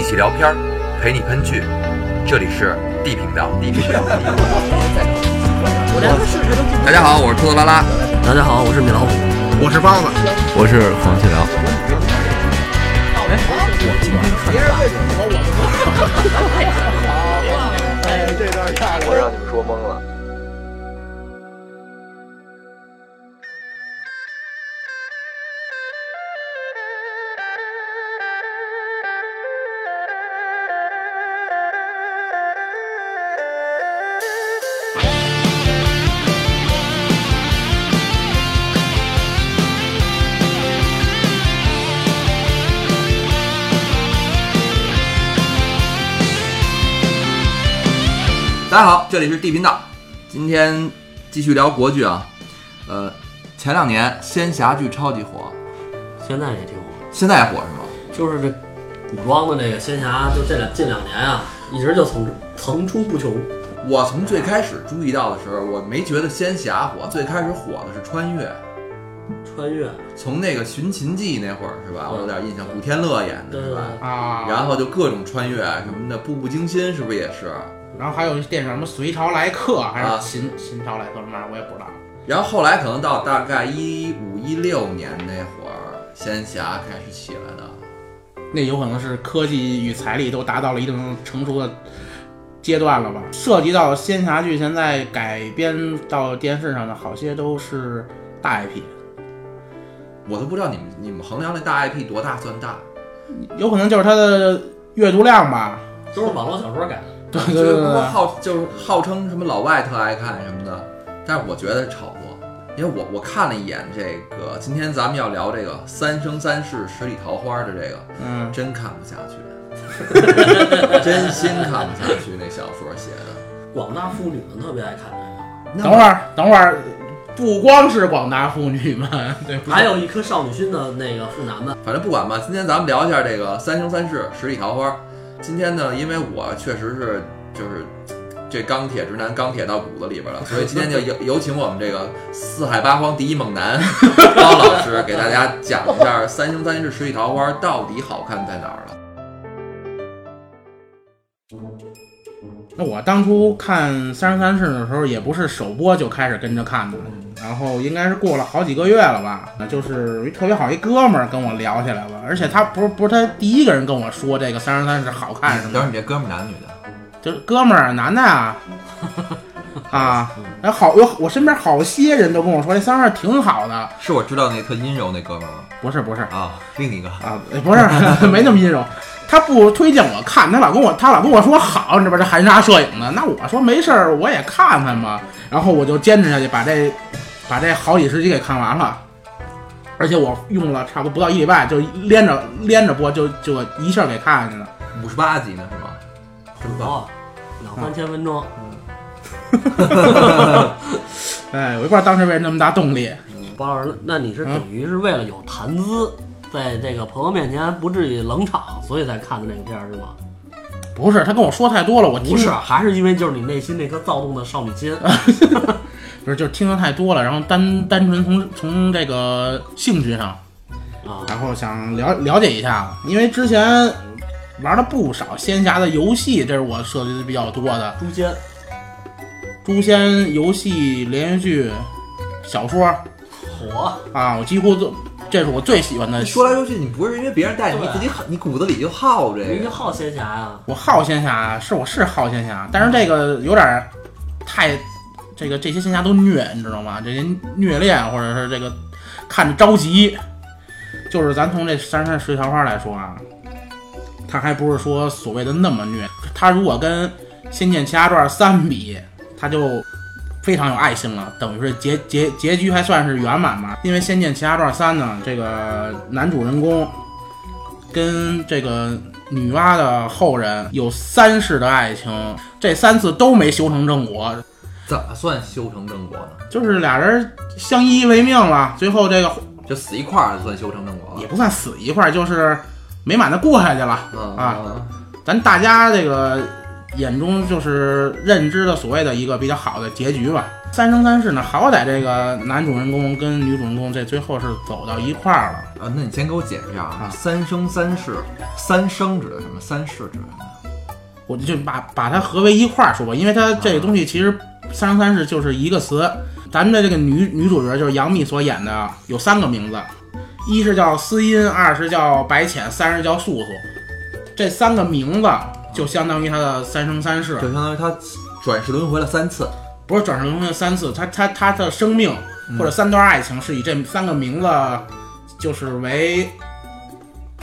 一起聊天儿，陪你喷剧。这里是 D 频道。D 频道。大家好，我是兔子拉拉。大家好，我是米老虎。我是包子，我是黄继辽。我让你们说懵了。这里是地频道，今天继续聊国剧啊。呃，前两年仙侠剧超级火，现在也挺火，现在也火是吗？就是这古装的那个仙侠，就这两近两年啊，一直就层层出不穷。我从最开始注意到的时候，我没觉得仙侠火，最开始火的是穿越。穿越，从那个《寻秦记》那会儿是吧？我有点印象，古天乐演的对对是吧？啊，然后就各种穿越什么的，《步步惊心》是不是也是？然后还有电视什么《隋朝来客》还啊是秦秦朝来客什么玩意儿，我也不知道。然后后来可能到大概一五一六年那会儿，仙侠开始起来的。那有可能是科技与财力都达到了一定成熟的阶段了吧？涉及到仙侠剧，现在改编到电视上的好些都是大 IP，我都不知道你们你们衡量那大 IP 多大算大？有可能就是它的阅读量吧。都是网络小说改的。对对就是不过对对对，号就是号称什么老外特爱看什么的，但是我觉得是炒作，因为我我看了一眼这个，今天咱们要聊这个《三生三世十里桃花》的这个，嗯，真看不下去，真心看不下去那小说写的。广大妇女们特别爱看这个等会儿等会儿，不光是广大妇女们，还有一颗少女心的那个妇男们。反正不管吧，今天咱们聊一下这个《三生三世十里桃花》。今天呢，因为我确实是就是这钢铁直男钢铁到骨子里边了，所以今天就有有请我们这个四海八荒第一猛男 高老师给大家讲一下《三生三世十里桃花》到底好看在哪儿了。那我当初看《三生三世》的时候，也不是首播就开始跟着看的，然后应该是过了好几个月了吧。那就是特别好一哥们儿跟我聊起来了，而且他不是不是他第一个人跟我说这个《三生三世》好看什么的，等会儿你这哥们儿男女的？就是哥们儿男的啊 啊，然后好有我身边好些人都跟我说这《三生三世》挺好的，是我知道那特阴柔那哥们儿吗？不是不是啊，另一个。啊，不是 没那么阴柔。他不推荐我看，他老跟我他老跟我说好，你知道吧？这含沙射影的。那我说没事儿，我也看看吧。然后我就坚持下去，把这把这好几十集给看完了。而且我用了差不多不到一礼拜，就连着连着播，就就一下给看下去了。五十八集呢是吧？真棒！哦，两三千分钟。哎，我也不知道当时为什么那么大动力。包老师，那你是等于是为了有谈资，在这个朋友面前不至于冷场，所以才看的那个片儿是吗？不是他跟我说太多了，我听不是，还是因为就是你内心那颗躁动的少女心。不是就是听的太多了，然后单单纯从从这个兴趣上。啊，然后想了了解一下，因为之前玩了不少仙侠的游戏，这是我涉及的比较多的。诛仙诛仙游戏、连续剧、小说火，啊，我几乎都，这是我最喜欢的。说来说去，你不是因为别人带你，你自己你骨子里就好这个。你就好仙侠啊？我好仙侠，是我是好仙侠，但是这个有点儿太，这个这些仙侠都虐，你知道吗？这些虐恋或者是这个看着着急。就是咱从这《三生十里桃花》来说啊，他还不是说所谓的那么虐。他如果跟《仙剑奇侠传三》比，他就非常有爱心了，等于是结结结局还算是圆满吧。因为《仙剑奇侠传三》呢，这个男主人公跟这个女娲的后人有三世的爱情，这三次都没修成正果，怎么算修成正果呢？就是俩人相依为命了，最后这个就死一块儿算修成正果了。也不算死一块儿，就是美满的过下去了。嗯啊嗯咱大家这个眼中就是认知的所谓的一个比较好的结局吧。三生三世呢，好歹这个男主人公跟女主人公这最后是走到一块儿了。啊，那你先给我解释一下啊啊，三生三世，三生指的什么？三世指的什么？我就把把它合为一块儿说吧，因为它这个东西其实三生三世就是一个词。咱们的这个女女主角就是杨幂所演的，有三个名字，一是叫思音，二是叫白浅，三是叫素素。这三个名字就相当于他的三生三世，就相当于他转世轮回了三次。不是转世轮回了三次，他他他的生命或者三段爱情是以这三个名字就是为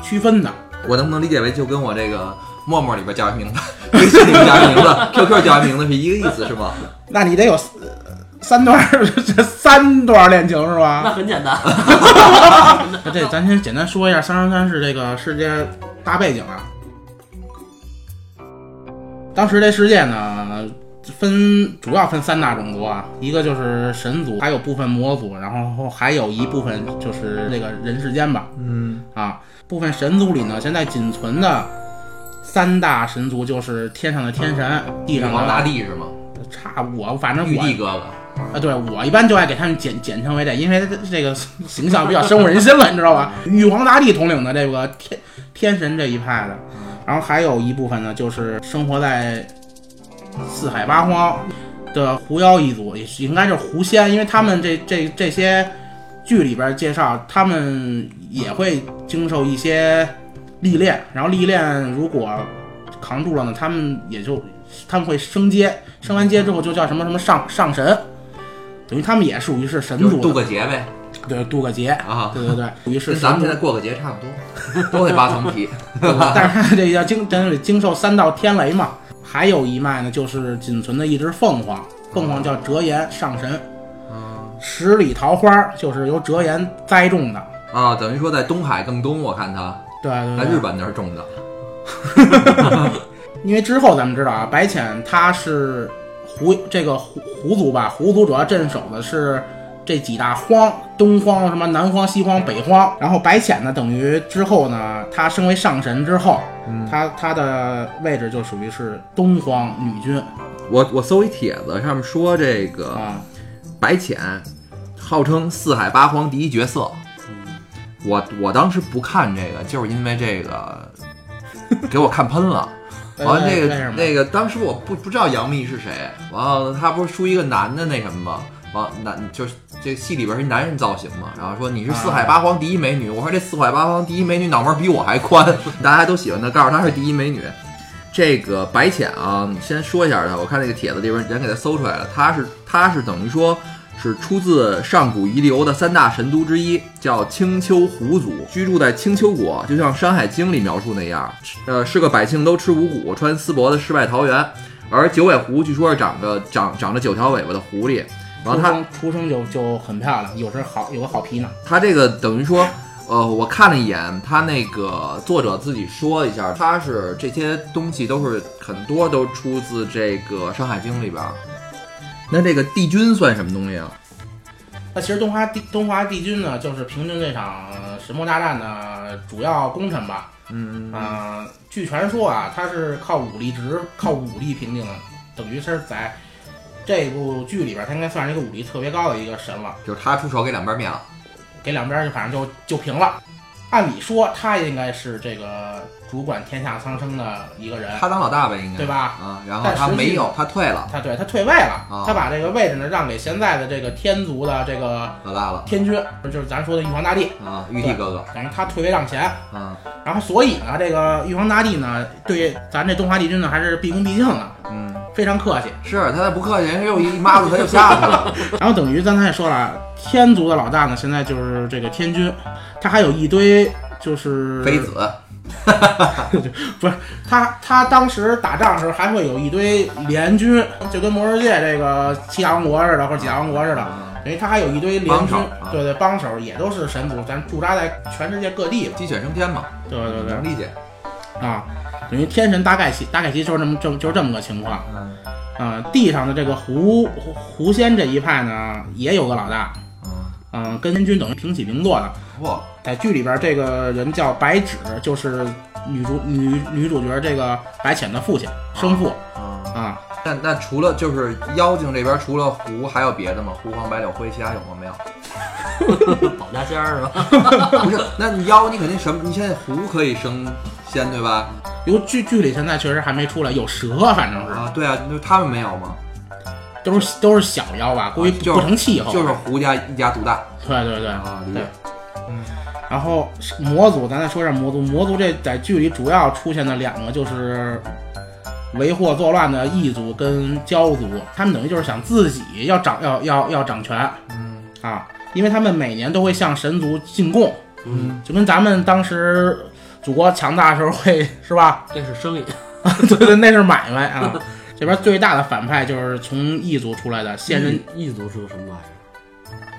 区分的。我能不能理解为就跟我这个陌陌里边叫一名字，微信里边叫一名字，QQ 叫一名字是一个意思是吗？那你得有呃三段 这三段恋情是吧？那很简单。那这咱先简单说一下《三生三世》这个世界大背景啊。当时这世界呢，分主要分三大种族啊，一个就是神族，还有部分魔族，然后还有一部分就是这个人世间吧。嗯，啊，部分神族里呢，现在仅存的三大神族就是天上的天神，地上玉皇大帝是吗？差我反正我玉帝哥哥。啊，对我一般就爱给他们简简称为这，因为这个形象比较深入人心了，你知道吧？玉皇大帝统领的这个天天神这一派的，然后还有一部分呢，就是生活在四海八荒的狐妖一族，也应该是狐仙，因为他们这这这些剧里边介绍，他们也会经受一些历练，然后历练如果扛住了呢，他们也就他们会升阶，升完阶之后就叫什么什么上上神。等于他们也属于是神就是渡，个劫呗对，渡个劫，啊，对对对，于是咱们现在过个节差不多，都得扒层皮。但是他这要经真得经受三道天雷嘛。还有一脉呢，就是仅存的一只凤凰，凤凰叫折颜上神，嗯十里桃花就是由折颜栽种的。啊，等于说在东海更东，我看他对对对，在日本那儿种的。因为之后咱们知道啊，白浅他是胡这个胡胡族吧，胡族主要镇守的是这几大荒，东荒、什么南荒、西荒、北荒。然后白浅呢，等于之后呢，他升为上神之后，他他的位置就属于是东荒女君我我搜一帖子，上面说这个啊。白浅号称四海八荒第一角色。我我当时不看这个，就是因为这个给我看喷了。完了，这个那个，当时我不不知道杨幂是谁，完了他不是出一个男的那什么吗？完男就是这戏里边是男人造型嘛，然后说你是四海八荒第一美女，我说这四海八荒第一美女脑门比我还宽，大家都喜欢她，告诉她是第一美女。这个白浅啊，你先说一下她，我看那个帖子里边人给她搜出来了，她是她是等于说是出自上古遗留的三大神都之一，叫青丘狐族，居住在青丘国，就像《山海经》里描述那样，呃，是个百姓都吃五谷、穿丝帛的世外桃源。而九尾狐据说是长着长长着九条尾巴的狐狸，然后它出生就就很漂亮，有时好有个好皮囊。它这个等于说，呃，我看了一眼，它那个作者自己说一下，它是这些东西都是很多都出自这个《山海经》里边儿。那这个帝君算什么东西啊？那其实东华帝东华帝君呢，就是平定这场神魔大战的主要功臣吧。嗯，啊、据传说啊，他是靠武力值、靠武力平定的，等于是在这部剧里边，他应该算是一个武力特别高的一个神了。就是他出手给两边灭了。给两边就反正就就平了。按理说他应该是这个主管天下苍生的一个人，他当老大呗，应该对吧？啊，然后他没有，他退了，他对他退位了，啊他把这个位置呢让给现在的这个天族的这个老大了天君，就是咱说的玉皇大帝，啊，玉帝哥哥等于他退位让贤。啊，然后所以呢，这个玉皇大帝呢，对咱这东华帝君呢还是毕恭毕敬的，嗯，非常客气。是他再不客气，人家又一抹子他就下去了。然后等于刚才也说了，天族的老大呢，现在就是这个天君，他还有一堆就是 妃子，不是他他当时打仗的时候还会有一堆联军，就跟魔兽界这个七大王国似的，或者几大王国似的，等于他还有一堆联军啊，对对，帮手也都是神族，咱驻扎在全世界各地吧。鸡犬升天嘛，对对对能理解。啊，等于天神大概其大概其就是这么这么就是这么个情况。嗯啊，地上的这个狐狐狐仙这一派呢，也有个老大，嗯，嗯、跟天君等于平起平坐的。嚯，在剧里边，这个人叫白芷，就是女主女女主角这个白浅的父亲生父啊，啊。那那除了就是妖精这边，除了狐还有别的吗？狐黄白柳灰，其他有吗？没有。保家仙儿是吧？不是，那你妖你肯定什么？你现在狐可以升仙对吧？有剧剧里现在确实还没出来，有蛇，反正是啊，对啊，那他们没有吗？都是都是小妖吧，估计不就是不成气候。就是狐家一家独大对对对啊，理对嗯。。然后魔族，咱再说一下魔族。魔族这在剧里主要出现的两个就是为祸作乱的异族跟蛟族，他们等于就是想自己要掌要要要掌权嗯啊，因为他们每年都会向神族进贡，嗯，就跟咱们当时祖国强大的时候会是吧？这是生意。对对，那是买卖啊。这边最大的反派就是从异族出来的现任，异族是个什么玩意儿？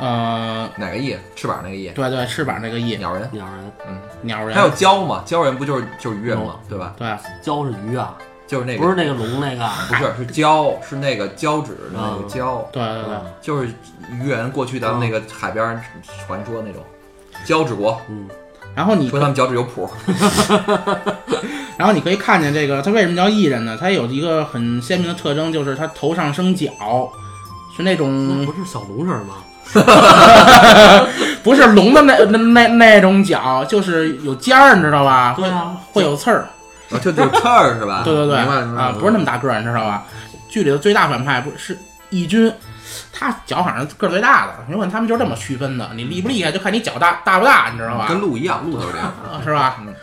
呃，哪个翼？翅膀那个翼？对对，翅膀那个翼，鸟人。鸟人，嗯鸟人，还有蛟嘛？蛟人不就是就是鱼人嘛？对吧？对蛟是鱼啊，就是那个不是那个龙那个。不是是胶，是那个胶纸的那个胶，对对对。啊就是鱼人过去咱们那个海边儿传说那种胶纸国，嗯，然后你说他们脚趾有谱，然后你可以看见这个，它为什么叫异人呢？它有一个很鲜明的特征，就是它头上生角，是那那种不是小龙人吗？不是龙的那那那那种角，就是有尖儿，你知道吧？对啊，会有刺儿。啊就就刺儿是吧？对对对，明白明白啊，不是那么大个儿，你知道吧？剧里的最大反派不是义军，他脚好像个儿最大的，你问他们就是这么区分的。你厉不厉害，就看你脚大大不大，你知道吧？跟鹿一样，鹿都是这样。啊是吧？嗯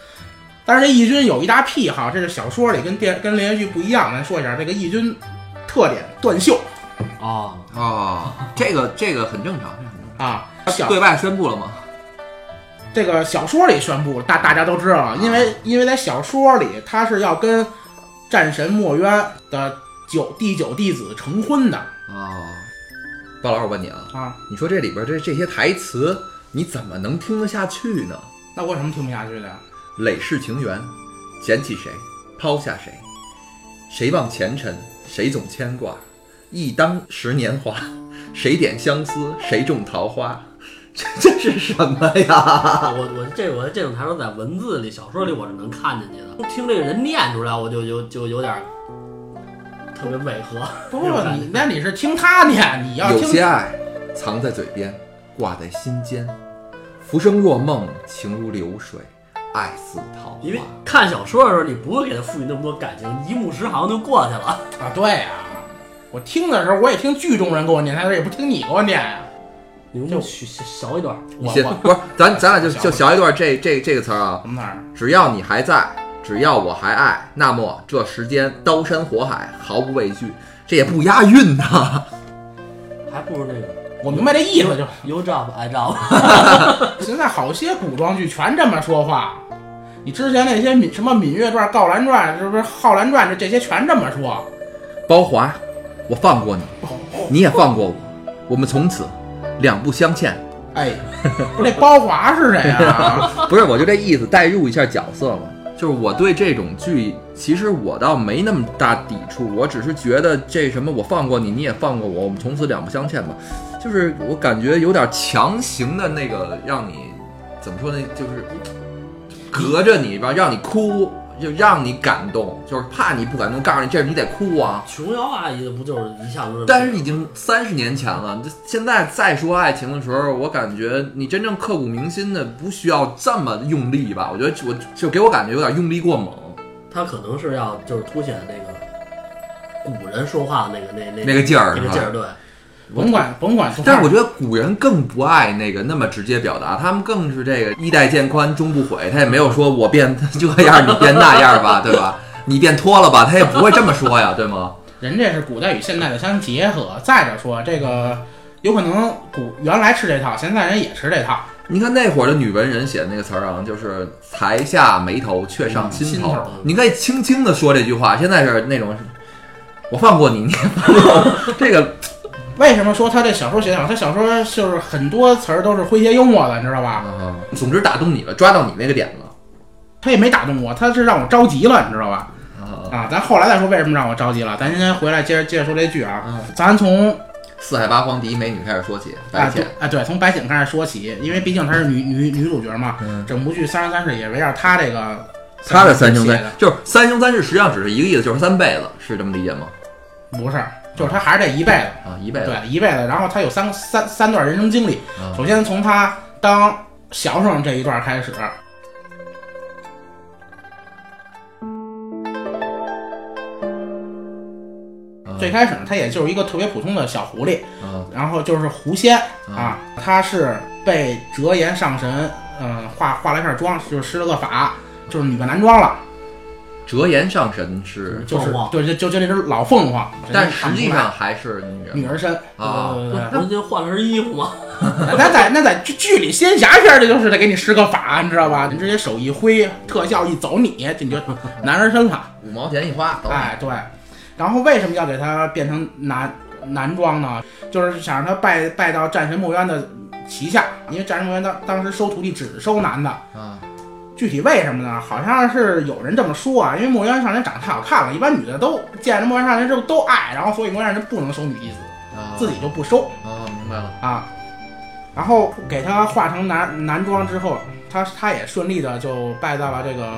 但是这义军有一大癖好，这是小说里跟电跟连续剧不一样。咱说一下这个义军特点：断袖哦，哦，这个这个很正常，啊。小对外宣布了吗？这个小说里宣布，大大家都知道了，因为因为在小说里他是要跟战神墨渊的九第九弟子成婚的哦，包老师，我问你啊，啊。你说这里边这这些台词，你怎么能听得下去呢？那我有什么听不下去的呀？累世情缘，捡起谁，抛下谁，谁忘前尘，谁总牵挂。忆当时年华，谁点相思，谁种桃花。这 这是什么呀？我我这我这种台词在文字里、小说里我是能看进去的，听这个人念出来，我就有就有点儿特别违和。不是，你那你是听他念，你要有些爱藏在嘴边，挂在心间。浮生若梦，情如流水，爱似桃花因为。看小说的时候，你不会给他赋予那么多感情，一目十行就过去了。啊，对呀、我听的时候我也听剧中人给我念台词，也不听你给我念呀、你们就学小一段，你先我我不是咱咱俩就 就学一段这这这个词儿啊。什么词儿？只要你还在，只要我还爱，那么这时间刀山火海毫不畏惧。这也不押韵呐。还不如那个我明白这意思就。You job I job。现在好些古装剧全这么说话。你之前那些芈什么《芈月传》《告兰传》，是不是《浩兰传》这这些全这么说？包华，我放过你，你也放过我，我们从此两不相欠。哎，不是这包华是谁啊？不是，我就这意思，代入一下角色嘛。就是我对这种剧，其实我倒没那么大抵触，我只是觉得这什么，我放过你，你也放过我，我们从此两不相欠吧。就是我感觉有点强行的那个，让你怎么说呢？就是隔着你吧，让你哭，就让你感动，就是怕你不感动，告诉你这你得哭啊。琼瑶阿姨不就是一下子？但是已经三十年前了，这现在再说爱情的时候，我感觉你真正刻骨铭心的不需要这么用力吧？我觉得我就给我感觉有点用力过猛。他可能是要就是凸显那个古人说话的那个那那那个劲儿那个劲儿，对。甭 管甭管，但是我觉得古人更不爱那个那么直接表达，他们更是这个衣带渐宽终不悔，他也没有说我变这样你变那样吧，对吧？你变脱了吧，他也不会这么说呀，对吗？人这是古代与现代的相结合。再者说，这个有可能古原来吃这套，现在人也吃这套。你看那会儿的女文人写的那个词儿啊，就是才下眉头，却上心头。心头你可以轻轻的说这句话，现在是那种，我放过你，你也放过我。这个为什么说他这小说写得好？他小说就是很多词儿都是诙谐幽默的，你知道吧？啊，总之打动你了，抓到你那个点了他也没打动我，他是让我着急了，你知道吧？啊。啊，咱后来再说为什么让我着急了。咱先回来接着接着说这剧啊，嗯咱从四海八荒第一美女开始说起，白浅，啊对，从白浅开始说起，因为毕竟她是女女女主角嘛，嗯，整部剧《三生三世》也围绕她这个她的三生三世，就是三生三世，实际上只是一个意思，就是三辈子，是这么理解吗？不是，就是他还是这一辈子，啊，一辈子对，一辈子。然后他有三三三段人生经历，啊首先从他当小生这一段开始，啊最开始呢，他也就是一个特别普通的小狐狸，啊然后就是狐仙啊，他是被折颜上神，嗯、化化了一下妆，就是施了个法，就是女扮男装了，折颜上神是，就是对，就就就那只老凤凰，但实际上还是女人女儿身啊不是就换了身衣服吗？那在那在剧剧里仙侠片儿，这就是得给你施个法，你知道吧？你直接手一挥，特效一走你，你就 男儿身了。五毛钱一花，走哎，对。然后为什么要给他变成男男装呢？就是想让他拜拜到战神墨渊的旗下，因为战神墨渊当当时收徒弟只收男的。啊具体为什么呢？好像是有人这么说啊，因为墨渊上人长得太好看了，一般女的都见着墨渊上人之后都爱，然后所以墨渊上人不能收女弟子，啊，自己就不收。啊，明白了，啊，然后给他化成男男装之后，他他也顺利的就拜到了这个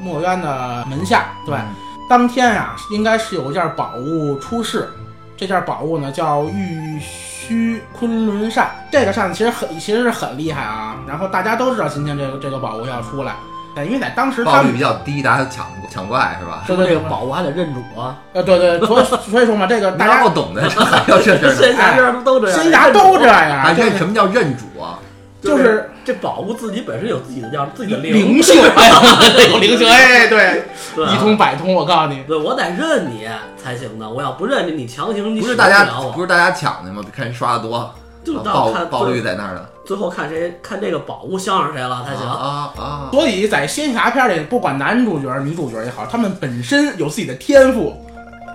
墨渊的门下。对，嗯当天啊、应该是有一件宝物出世，这件宝物呢叫玉虚昆仑扇。这个扇子其实很其实是很厉害啊，然后大家都知道今天这个这个宝物要出来，对，因为在当时他报率们比较低，大家抢抢怪是吧？说这对对个宝物还得认主啊，呃对对，所以所以说嘛，这个大大家家不懂的，这还要这事儿呢，仙侠片都这样，仙侠都这样，还就是认什么叫认主啊？就是这宝物自己本身有自己的叫自己的灵性，有灵性，哎，对。一通百通，我告诉你，对，我得认你才行的。我要不认你，你强行你不是大家不是大家抢的吗？看谁刷的多，就啊到看爆爆率在那儿呢。最后看谁看这个宝物相上谁了才行。啊啊！所以在仙侠片里，不管男主角、女主角也好，他们本身有自己的天赋，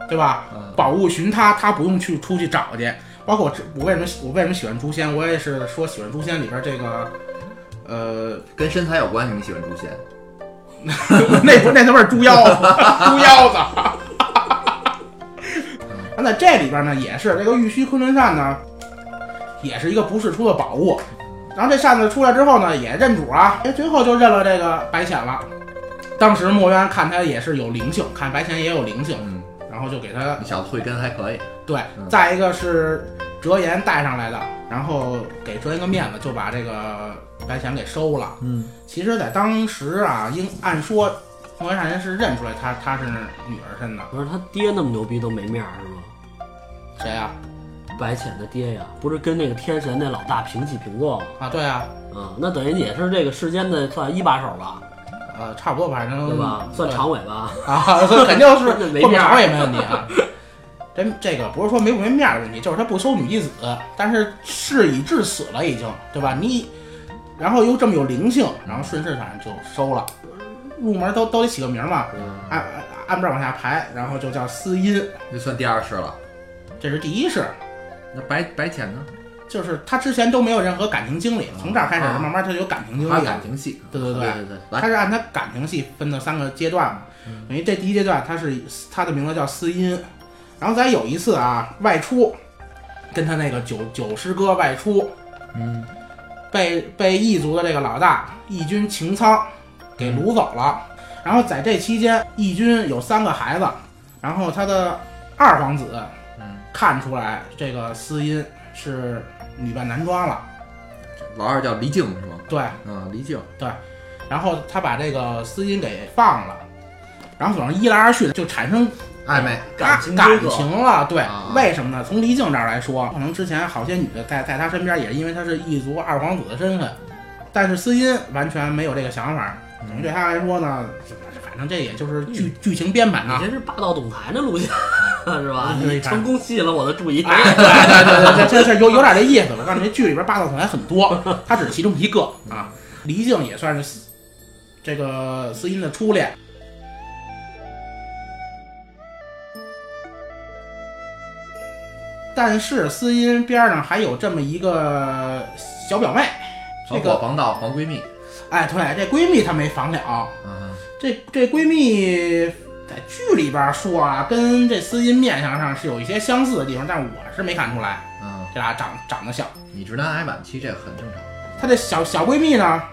对吧？嗯宝物寻他，他不用去出去找去。包括我，我为什么我为什么喜欢诛仙？我也是说喜欢诛仙里边这个，呃，跟身材有关系，你喜欢诛仙？那不那他妈是猪腰子，猪腰子。那在这里边呢，也是这个玉虚昆仑扇呢，也是一个不世出的宝物。然后这扇子出来之后呢，也认主啊，哎，最后就认了这个白浅了。当时墨渊看他也是有灵性，看白浅也有灵性，嗯，然后就给他你小子慧根还可以。对嗯。再一个是折颜带上来的，然后给折颜个面子，就把这个白浅给收了。嗯，其实，在当时啊，应按说墨渊上人是认出来他他是女儿身的。不是他爹那么牛逼都没面儿是吗？谁呀、白浅的爹呀，不是跟那个天神那老大平起平坐吗？啊？对啊，嗯，那等于也是这个世间的算一把手吧，呃，差不多，反正对吧？算常委吧。啊，那肯定是 这没面儿也没问题啊。这这个不是说没不没面儿的问题，就是他不收女弟子，但是事已至此了，已经对吧？你然后又这么有灵性，然后顺势反正就收了。入门都都得起个名嘛，嗯，按按按这往下排，然后就叫司音，这算第二世了。这是第一世，那白白浅呢？就是他之前都没有任何感情经历，从这儿开始啊慢慢他就有感情经历。感情戏。对对对对对他是按他感情戏分的三个阶段嘛，等于这第一阶段他是他的名字叫司音，然后咱有一次啊外出，跟他那个九九师哥外出，嗯，被被异族的这个老大义军擎苍给掳走了，然后在这期间义军有三个孩子，然后他的二皇子嗯看出来这个司音是女扮男装了，老二叫黎静是吗？对，嗯，黎静。然后他把这个司音给放了，然后总是一来二去的就产生暧昧。感感情感情了。对啊，为什么呢？从黎静这儿来说，可能之前好些女的在在他身边，也是因为他是异族二皇子的身份，但是司音完全没有这个想法。等于对他来说呢，反正这也就是剧剧情编版啊。你这是霸道总裁的路线是吧？成功吸引了我的注意。哎，对对对对，这这这有有点这意思。我告诉你，这剧里边霸道总裁很多，他只是其中一个啊。黎静也算是这个司音的初恋。但是司音边上还有这么一个小表妹，这个伙防盗防闺蜜。哎，对，这闺蜜她没防了。嗯，这这闺蜜在剧里边说啊，跟这司音面相上是有一些相似的地方，但我是没看出来，嗯，这俩长长得像。你直男癌晚期这很正常。她这小小闺蜜呢，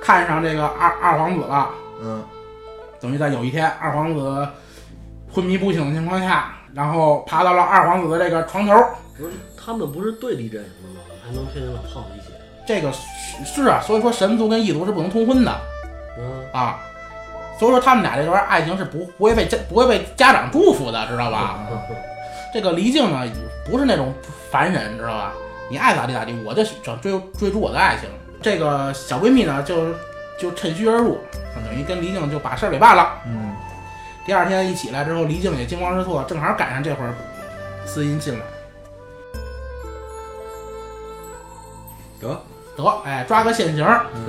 看上这个二二皇子了，嗯，等于在有一天二皇子昏迷不醒的情况下，然后爬到了二皇子的这个床头。不是他们不是对立阵营的吗？还能天天老泡在一起？这个是是啊，所以说神族跟异族是不能通婚的嗯，啊。所以说他们俩这段爱情是不不会被家不会被家长祝福的，知道吧？这个黎静呢，不是那种凡人，知道吧？你爱咋地咋地，我就想追追逐我的爱情。这个小闺蜜呢，就就趁虚而入，等于跟黎静就把事儿给办了。嗯，第二天一起来之后，黎静也惊慌失措，正好赶上这会儿司音进来，得，得哎抓个现行儿。嗯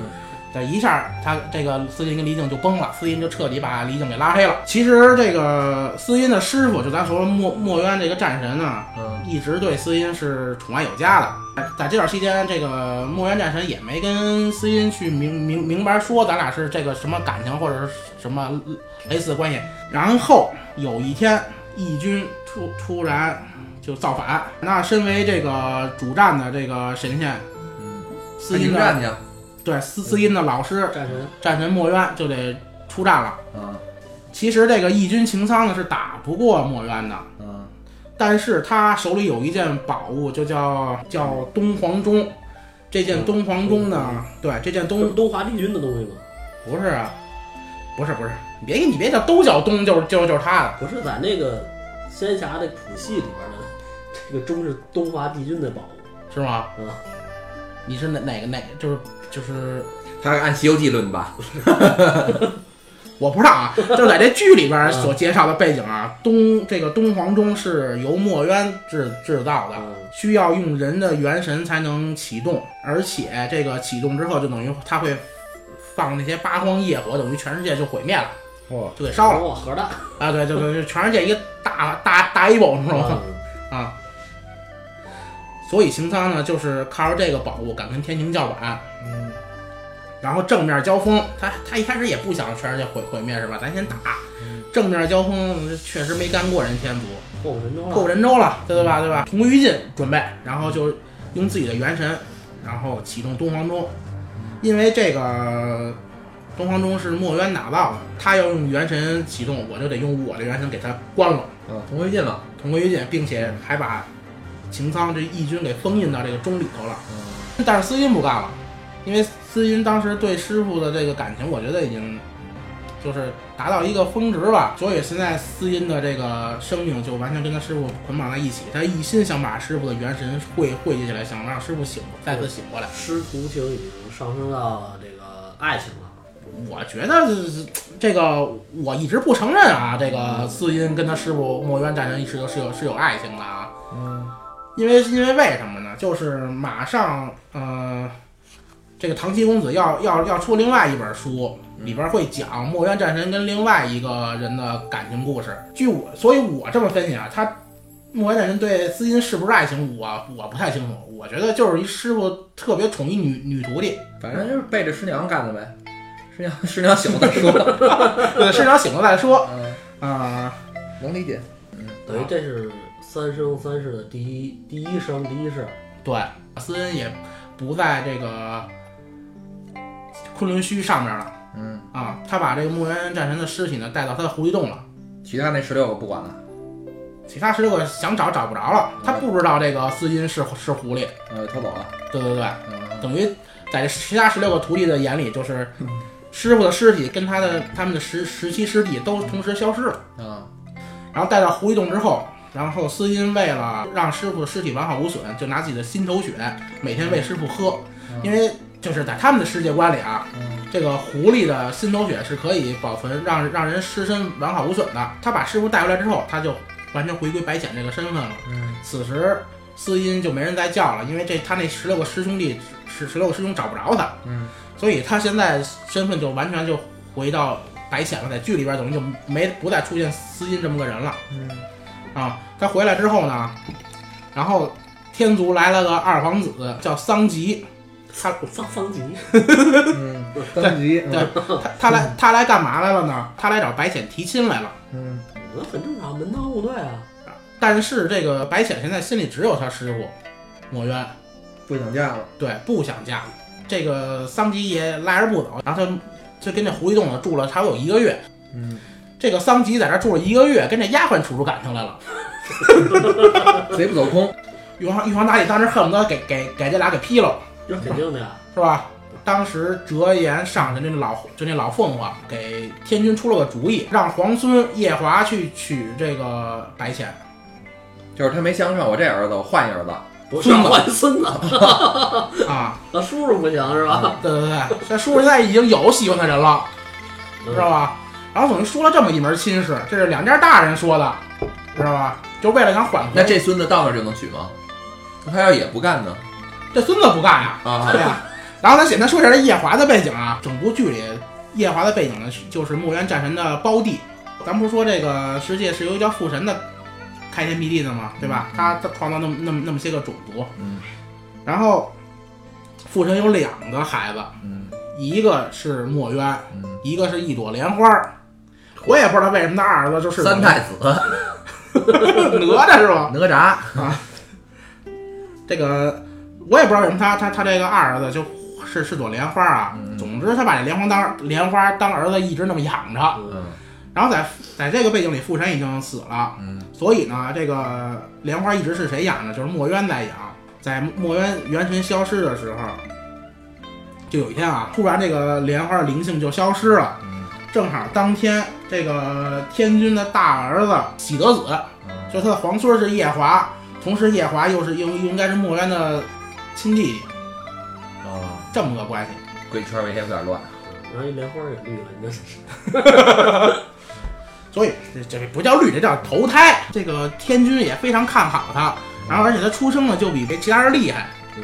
这一下，他这个司音跟黎静就崩了，司音就彻底把黎静给拉黑了。其实这个司音的师傅，就咱说墨墨渊这个战神呢，嗯一直对司音是宠爱有加的。在在这段期间，这个墨渊战神也没跟司音去明明明白说咱俩是这个什么感情或者是什么类似的关系。然后有一天，义军突突然就造反，那身为这个主战的这个神仙，嗯，司音战去，对司司音的老师战神战神墨渊就得出战了。嗯其实这个义军擎苍呢是打不过墨渊的，嗯但是他手里有一件宝物，就叫叫东皇钟。这件东皇钟呢，对，这件东东东华帝君的东西吗？不是啊，不是不是，你别你别叫都叫东，就是就是就是他的，不是在那个仙侠的谱系里边的，这个钟是东华帝君的宝物。是吗？嗯，你是哪哪个哪个？就是就是他是按《西游记》论吧？我不知道啊，就在这剧里边所介绍的背景啊，东这个东皇钟是由墨渊制制造的，嗯。需要用人的元神才能启动，而且这个启动之后就等于它会放那些八荒业火，等于全世界就毁灭了，哦，就给烧了。哇，核弹。啊！对对对，就全世界一个大大大你知道吗？嗯。啊，所以擎苍呢，就是靠着这个宝物敢跟天庭叫板，嗯然后正面交锋，他他一开始也不想全世界毁毁灭是吧？咱先打，正面交锋确实没干过人天族，破神州了。够人州了，对吧？对吧？同归于尽，准备，然后就用自己的元神，然后启动东皇钟，因为这个东皇钟是墨渊打造的，他要用元神启动，我就得用我的元神给他关了，嗯，同归于尽了。同归于尽，并且还把擎苍这义军给封印到这个钟里头了。嗯但是司音不干了，因为司音当时对师傅的这个感情，我觉得已经就是达到一个峰值吧，所以现在司音的这个生命就完全跟他师傅捆绑在一起，他一心想把师傅的元神汇汇集起来，想让师傅醒再次醒过来。师徒情已经上升到这个爱情了。我觉得这个我一直不承认啊，这个司音跟他师傅墨渊战神是有是有是有爱情的啊。嗯因为因为为什么呢？就是马上，呃，这个唐七公子要要要出另外一本书，里边会讲墨渊战神跟另外一个人的感情故事。据我，所以我这么分析啊，他墨渊战神对司音是不是爱情，我我不太清楚。我觉得就是一师傅特别宠一女女徒弟，反正就是背着师娘干的呗。师娘师娘醒了再说。对，师娘醒了再说嗯，啊、能理解。嗯等于这是三生三世的第一第一生第一世。对，司音也不在这个昆仑虚上面了。嗯，啊，他把这个木原战神的尸体呢带到他的狐狸洞了，其他那十六个不管了。其他十六个想找找不着了，他不知道这个司音是是狐狸，呃，逃走了。对对对，嗯等于在这其他十六个徒弟的眼里，就是师傅的尸体跟他的他们的十十七师弟都同时消失了，啊然后带到狐狸洞之后，然后司音为了让师傅的尸体完好无损，就拿自己的心头血每天喂师傅喝，因为就是在他们的世界观里啊，嗯这个狐狸的心头血是可以保存让让人尸身完好无损的。他把师傅带回来之后，他就完全回归白浅这个身份了。嗯此时司音就没人再叫了，因为这他那十六个师兄弟十十六个师兄找不着他，嗯所以他现在身份就完全就回到白浅了。在剧里边等于就没不再出现司音这么个人了嗯啊。他回来之后呢，然后天族来了个二皇子叫桑吉，他桑桑吉，嗯，三级。对他他来他来干嘛来了呢？他来找白浅提亲来了。嗯那很正常，门当户对啊。但是这个白浅现在心里只有他师傅墨渊，不想嫁了。对，不想嫁。这个桑吉也赖着不走，然后他就跟这狐狸洞呢住了差不多有一个月。嗯这个桑吉在这住了一个月，跟这丫鬟处出感情来了。贼不走空。玉皇玉皇大帝当时恨不得给给给这俩给劈了，这肯定的呀。是吧？当时折颜上的那老就那老凤凰给天君出了个主意，让皇孙夜华去娶这个白浅。就是他没相上，我这儿子我换一儿子。不换孙子，啊，那叔叔不行是吧？对对对，这叔叔现在已经有喜欢的人了，知道吧？然后等于说了这么一门亲事，这是两家大人说的，知道吧？就为了想缓和。那这孙子到那儿就能娶吗？那他要也不干呢？这孙子不干呀，啊对呀。然后咱简单说一下这夜华的背景啊，整部剧里夜华的背景呢，就是墨渊战神的胞弟。咱不是说这个世界是由一个叫父神的开天辟地的吗，对吧？他他创造那么那么那么些个种族，嗯然后父神有两个孩子，嗯一个是墨渊，嗯，一个是一朵莲花儿。我也不知道为什么他二儿子就是三太子 哪吒是吧？哪吒啊，这个我也不知道为什么他他他这个二儿子就是是朵莲花啊。嗯总之他把这莲花当莲花当儿子一直那么养着。嗯然后在在这个背景里，父神已经死了，嗯所以呢，这个莲花一直是谁养呢？就是墨渊在养。在墨渊元神消失的时候，就有一天啊，突然这个莲花的灵性就消失了。嗯正好当天这个天君的大儿子喜德子，嗯就他的皇孙是夜华，同时夜华又是应应该是墨渊的亲弟弟，哦，这么个关系。鬼圈儿也有点乱。然后一莲花也绿了，你这是 所以这这不叫绿，这叫投胎。这个天君也非常看好他，然后而且他出生呢就比其他人厉害，嗯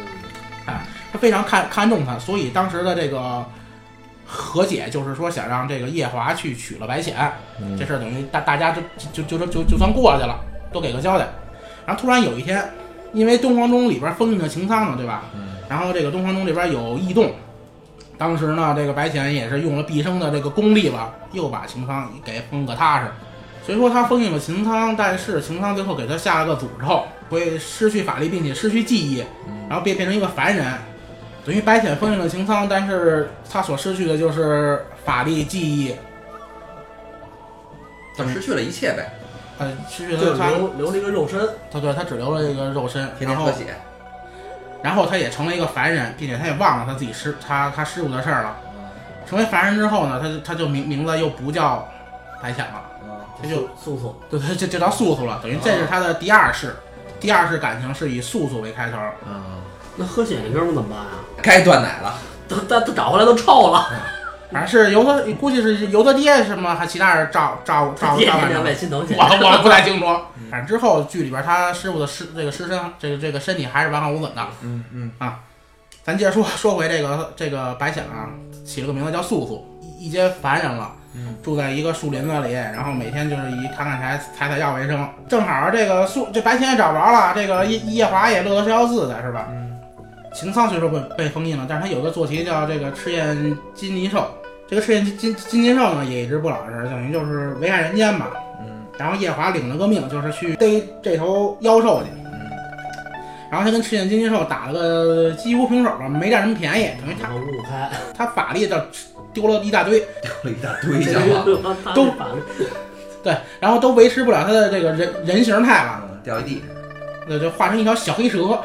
他非常看看重他，所以当时的这个和解就是说想让这个夜华去娶了白浅，嗯这事儿等于大大家就就就就就就算过去了，都给个交代。然后突然有一天，因为东皇钟里边封印着擎苍呢，对吧？嗯然后这个东皇钟里边有异动，当时呢，这个白浅也是用了毕生的这个功力吧，又把擎苍给封个踏实。虽说他封印了擎苍，但是擎苍最后给他下了个诅咒，会失去法力，并且失去记忆，然后变变成一个凡人。等于白浅封印了擎苍，但是他所失去的就是法力、记忆，他失去了一切呗，呃，失去就他留留了一个肉身，他对他只留了一个肉身，然后天天喝血。然后他也成了一个凡人，并且他也忘了他自己师他他师傅的事儿了。成为凡人之后呢，他就他就名名字又不叫白浅了，他就素素，对他，就就叫素素了。等于这是他的第二世，第二世感情是以素素为开头。嗯，那喝血那哥们儿怎么办啊？该断奶了。他他他找回来都臭了，反正是由他估计是由他爹什么，还其他人照照照照看着。天为心疼血。我我不太清楚，反正之后剧里边他师傅的师这个师身这个这个身体还是完好无损的。嗯嗯啊咱接着说说回这个这个白浅啊，起了个名字叫素素，一一阶凡人了，嗯住在一个树林子里，然后每天就是以砍砍柴、采采药为生。正好这个素这白浅也找不着了，这个夜夜华也乐得逍遥自在，是吧？嗯秦苍虽说被被封印了，但是他有个坐骑叫这个赤焰金尼兽，这个赤焰金金金尼兽呢也一直不老实，等于就是危害人间吧。嗯然后夜华领了个命，就是去逮这头妖兽去。嗯然后他跟赤焰金金兽打了个几乎平手吧，没占什么便宜，等于他然后五五开，他法力叫丢了一大堆，丢了一大堆都对，然后都维持不了他的这个人人形态了，嗯，掉一地。那就化成一条小黑蛇。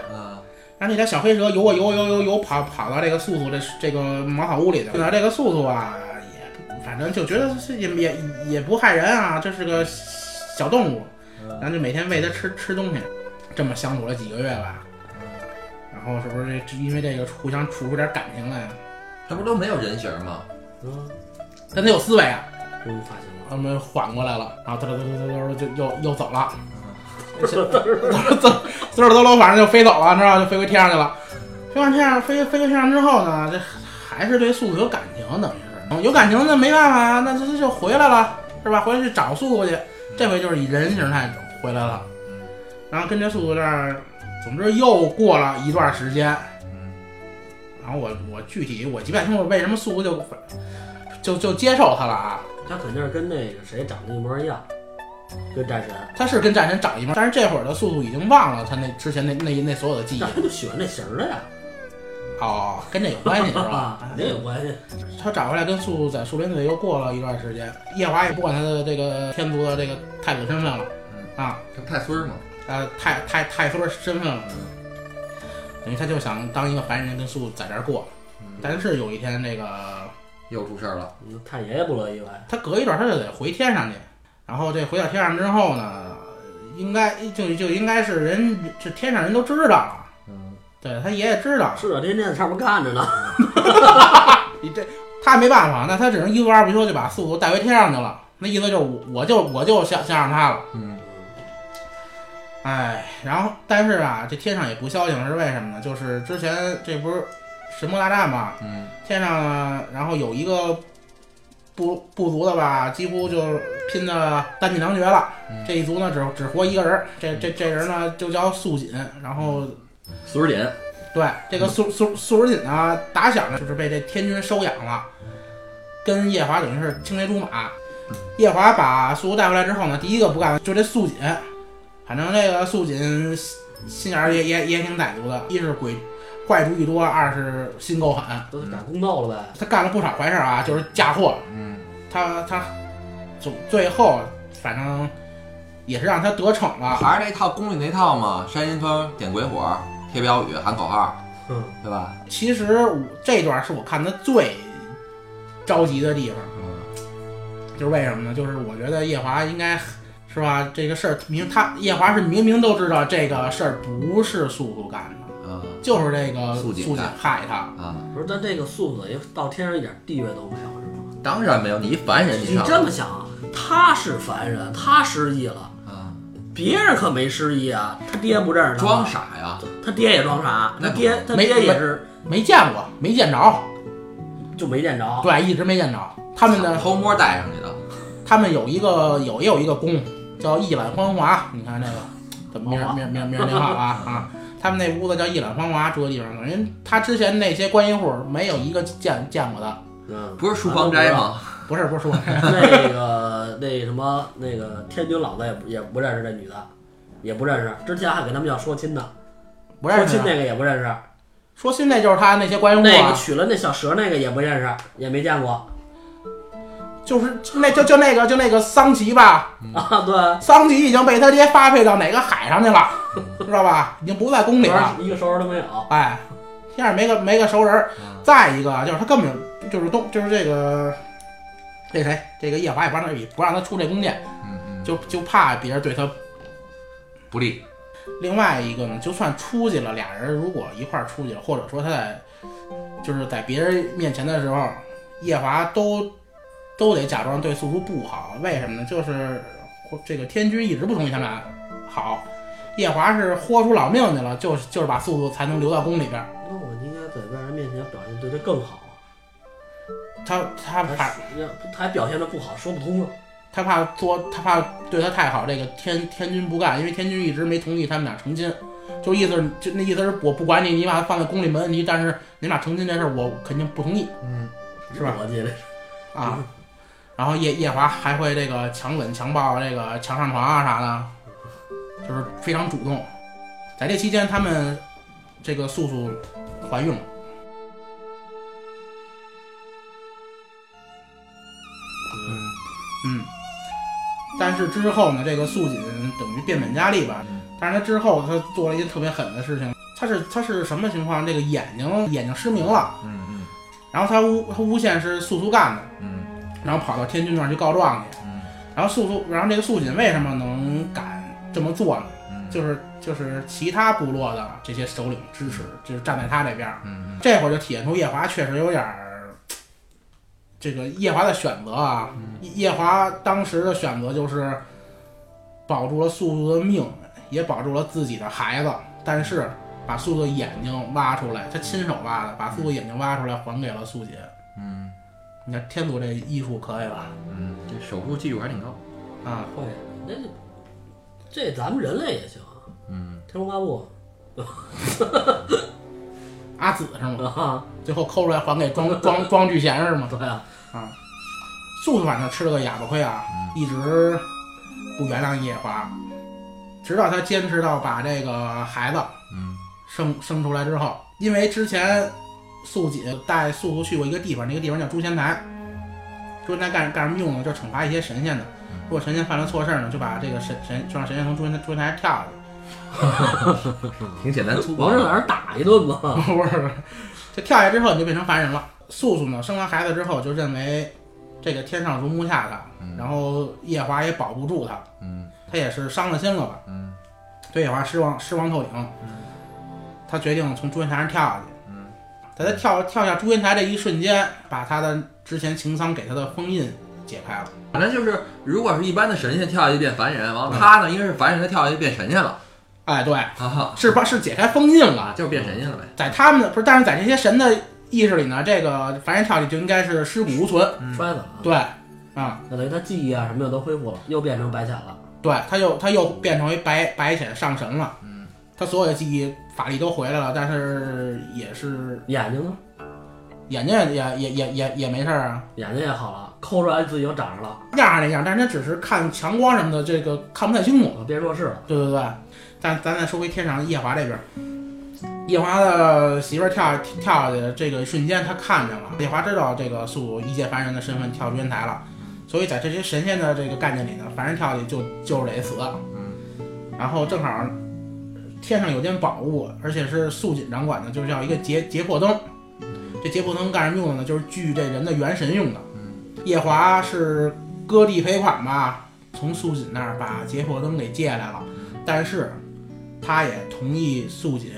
啊，然后那条小黑蛇游啊游啊游游游跑跑到这个素素这这个茅草屋里去了。这个素素啊，也反正就觉得是也也也不害人啊，这是个小动物，然后就每天喂它吃吃东西，这么相处了几个月吧。然后是不是这因为这个互相处出点感情来？它不都没有人形吗？嗯，但他有思维啊，终于发现了，他们缓过来了，然后嘚嘚嘚嘚嘚就又又走了，嘚嘚嘚嘚，反正就飞走了，知道吧就飞回天上去了。飞上天上，飞飞回天上之后呢，这还是对素素有感情，等于是有感情，那没办法呀，那这就回来了，是吧？回来去找素素去，这回就是以人形态回来了，然后跟这素素这儿，总之又过了一段时间，嗯然后我我具体我记不太清楚为什么素素就就就接受他了啊。他肯定是跟那个谁长得一模一样，跟战神，他是跟战神长一模，但是这会儿的速度已经忘了他那之前那那那所有的记忆那。他就喜欢那型儿的呀，哦，跟这有关系是吧 啊？，肯定有关系。他找回来跟素素在树林里又过了一段时间，夜华也不管他的这个天族的这个太子身份了，啊，这不太孙儿吗？呃，太太太孙身份了，等于他就想当一个凡人跟素在这儿过。但是有一天，这个又出事儿了。嗯太爷爷不乐意了。他隔一段他就得回天上去，然后这回到天上之后呢，应该就就应该是人这天上人都知道了，嗯，对他爷爷知道，是啊，天天在上面看着呢。你这他没办法，那他只能一不二不休就把素素带回天上去了。那意思就是我我就我就想想让他了，嗯，哎，然后但是啊，这天上也不消停，是为什么呢？就是之前这不是神魔大战嘛，嗯，天上呢，然后有一个部部族的吧，几乎就是拼的弹尽粮绝了。嗯这一族呢，只只活一个人儿，这这这人呢就叫素锦。然后素质紧。对这个素素素锦呢，打小呢就是被这天君收养了，跟夜华等于是青梅竹马。夜华把素素带回来之后呢，第一个不干就这素锦，反正这个素锦心心眼儿也也也挺歹毒的，一是鬼坏主意多，二是心够狠。都是赶公道了呗。他干了不少坏事啊，就是嫁祸。嗯，他他总最后反正也是让他得逞了。还是那套宫里那套嘛，山阴村点鬼火，贴标语，喊口号，嗯，对吧？其实我这段是我看的最着急的地方，嗯，就是为什么呢？就是我觉得夜华应该是吧，这个事儿明他夜华是明明都知道这个事儿不是素素干的，啊就是这个素锦锦干害他。啊，不是，但这个素子也到天上一点地位都没有，是吗？当然没有，你一凡人，你上这么想啊，他是凡人，他失忆了，啊，别人可没失忆啊。他爹不认识他装，傻呀，他爹也装傻，那他爹他没爹也是没见过，没见着，就没见着。对，一直没见着。他们的偷摸带上去的，他们有一个有也有一个宫叫一览芳华，你看这个怎么名儿名儿名儿名儿挺好啊 啊！他们那屋子叫一览芳华，住的地方，人他之前那些关系户没有一个见见过的，嗯，不是书房斋吗？不是不是说 那个那什么那个天津老子也不也不认识这女的，也不认识。之前还给他们要说亲呢，不认识啊。说亲那个也不认识，说亲那就是他那些关系户啊，那个娶了那小蛇那个也不认识，也没见过就是那就就那个就那个桑奇吧，啊。对，桑奇已经被他爹发配到哪个海上去了，知道吧？已经不在宫里了。一个熟人都没有。哎，天上没个没个熟人。再一个就是他根本就是东就是这个这谁这个夜华也不让他不让他出这宫殿，嗯嗯，就就怕别人对他。不利，另外一个呢，就算出去了，俩人如果一块儿出去了，或者说他在就是在别人面前的时候，夜华都都得假装对素素不好。为什么呢？就是这个天君一直不同意他们俩好。夜华是豁出老命去了，就是就是把素素才能留到宫里边。那我应该在外人面前表现对他更好啊。他他怕他还表现的不好，说不通了。他怕做，他怕对他太好，这个天天君不干，因为天君一直没同意他们俩成亲，就意思是就那意思是我不管你，你把他放在宫里没问题，但是你俩成亲这事儿我肯定不同意嗯，是吧我记得啊。然后夜夜华还会这个强吻强抱，这个强上床啊啥的，就是非常主动。在这期间，他们这个素素怀孕了。但是之后呢，这个素锦等于变本加厉吧。但是他之后他做了一件特别狠的事情，他是他是什么情况？这个眼睛眼睛失明了，嗯嗯然后他诬他诬陷是素素干的，嗯然后跑到天君那儿去告状去。嗯然后素素，然后这个素锦为什么能敢这么做呢？嗯，就是就是其他部落的这些首领支持，就是站在他这边儿。嗯这会儿就体现出夜华确实有点儿，这个夜华的选择啊，夜夜华当时的选择就是保住了素素的命，也保住了自己的孩子，但是把素素眼睛挖出来，他亲手挖的，把素素眼睛挖出来还给了素锦。嗯你看天族这艺术可以吧？嗯，这手术技术还挺高，啊，会，那这这咱们人类也行啊。嗯天龙八部阿紫是吗？啊，最后抠出来还给庄 庄庄聚贤是吗？对啊，素素反正吃了个哑巴亏啊，一直不原谅夜华，直到他坚持到把这个孩子嗯生生出来之后，因为之前素锦带素素去过一个地方，那个地方叫诛仙台。诛仙台干干什么用呢？就是惩罚一些神仙的。如果神仙犯了错事儿呢，就把这个神神就让神仙从诛仙诛仙台跳下去。挺简单粗暴的。不是在那儿打一顿吧？不是，不是，这跳下去之后你就变成凡人了。素素呢，生完孩子之后就认为这个天上容不下他，然后夜华也保不住他，嗯他也是伤了心了吧，嗯对夜华失望失望透顶，他决定从祝元台上跳下去。嗯在他跳跳下祝元台这一瞬间，把他的之前擎苍给他的封印解开了。反正就是，如果是一般的神仙跳下去变凡人，完了他呢，因为是凡人，他跳下去变神仙了哎，对，啊，是把是解开封印了。就是变神仙了呗。在他们的不是，但是在这些神的意识里呢，这个凡人跳下去就应该是尸骨无存。摔死了。对，啊，那等于他记忆啊什么的都恢复了，又变成白浅了。对，他又他又变成为白白浅上神了。嗯，他所有的记忆法力都回来了，但是也是眼睛呢？眼睛也也也也也没事儿啊，眼睛也好了，抠出来自己又长上了，样儿那样，但是他只是看强光什么的，这个看不太清楚。变弱视了。对对对，但咱再说回天上夜华这边，夜华的媳妇儿跳跳下去的这个瞬间，他看见了。夜华知道这个素一介凡人的身份跳出天台了，所以在这些神仙的这个概念里呢，凡人跳下去就就是得死。嗯，然后正好天上有件宝物，而且是素锦掌管的，就是叫一个劫劫魄灯。这劫魄灯干什么用的呢？就是聚这人的元神用的。夜华是割地赔款吧，从素锦那儿把劫魄灯给借来了，但是他也同意素锦，